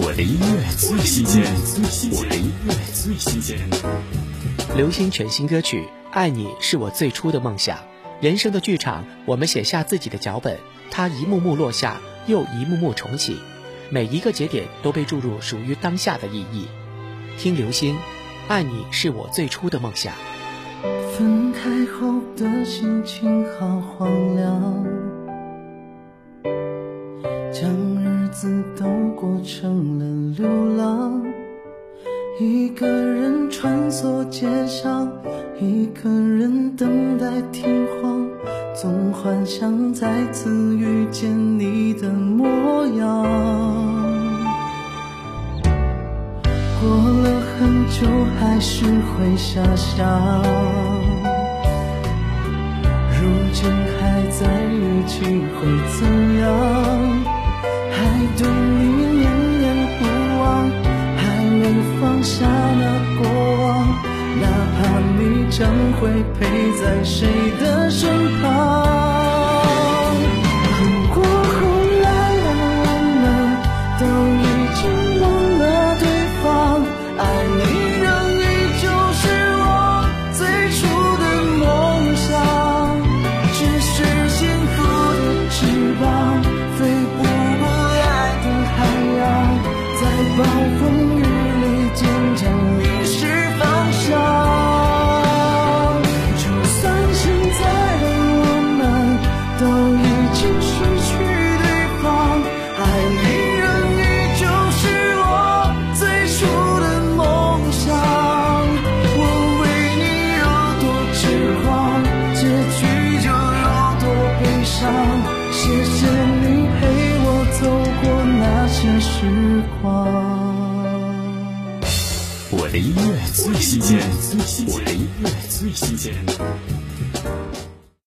我的音乐最新鲜，我的音乐最新鲜。刘星全新歌曲《爱你是我最初的梦想》，人生的剧场，我们写下自己的脚本，它一幕幕落下，又一幕幕重启，每一个节点都被注入属于当下的意义。听刘星，《爱你是我最初的梦想》。分开后的心情好荒凉，将日子都过成了流浪，一个人穿梭街上，一个人等待天荒，总幻想再次遇见你的模样。过了很久，还是会遐想。如今还在一起会怎样？还对你念念不忘，还没放下那过往，哪怕你将会陪在谁的身旁。时光。我的音乐最新鲜，我的音乐最新鲜。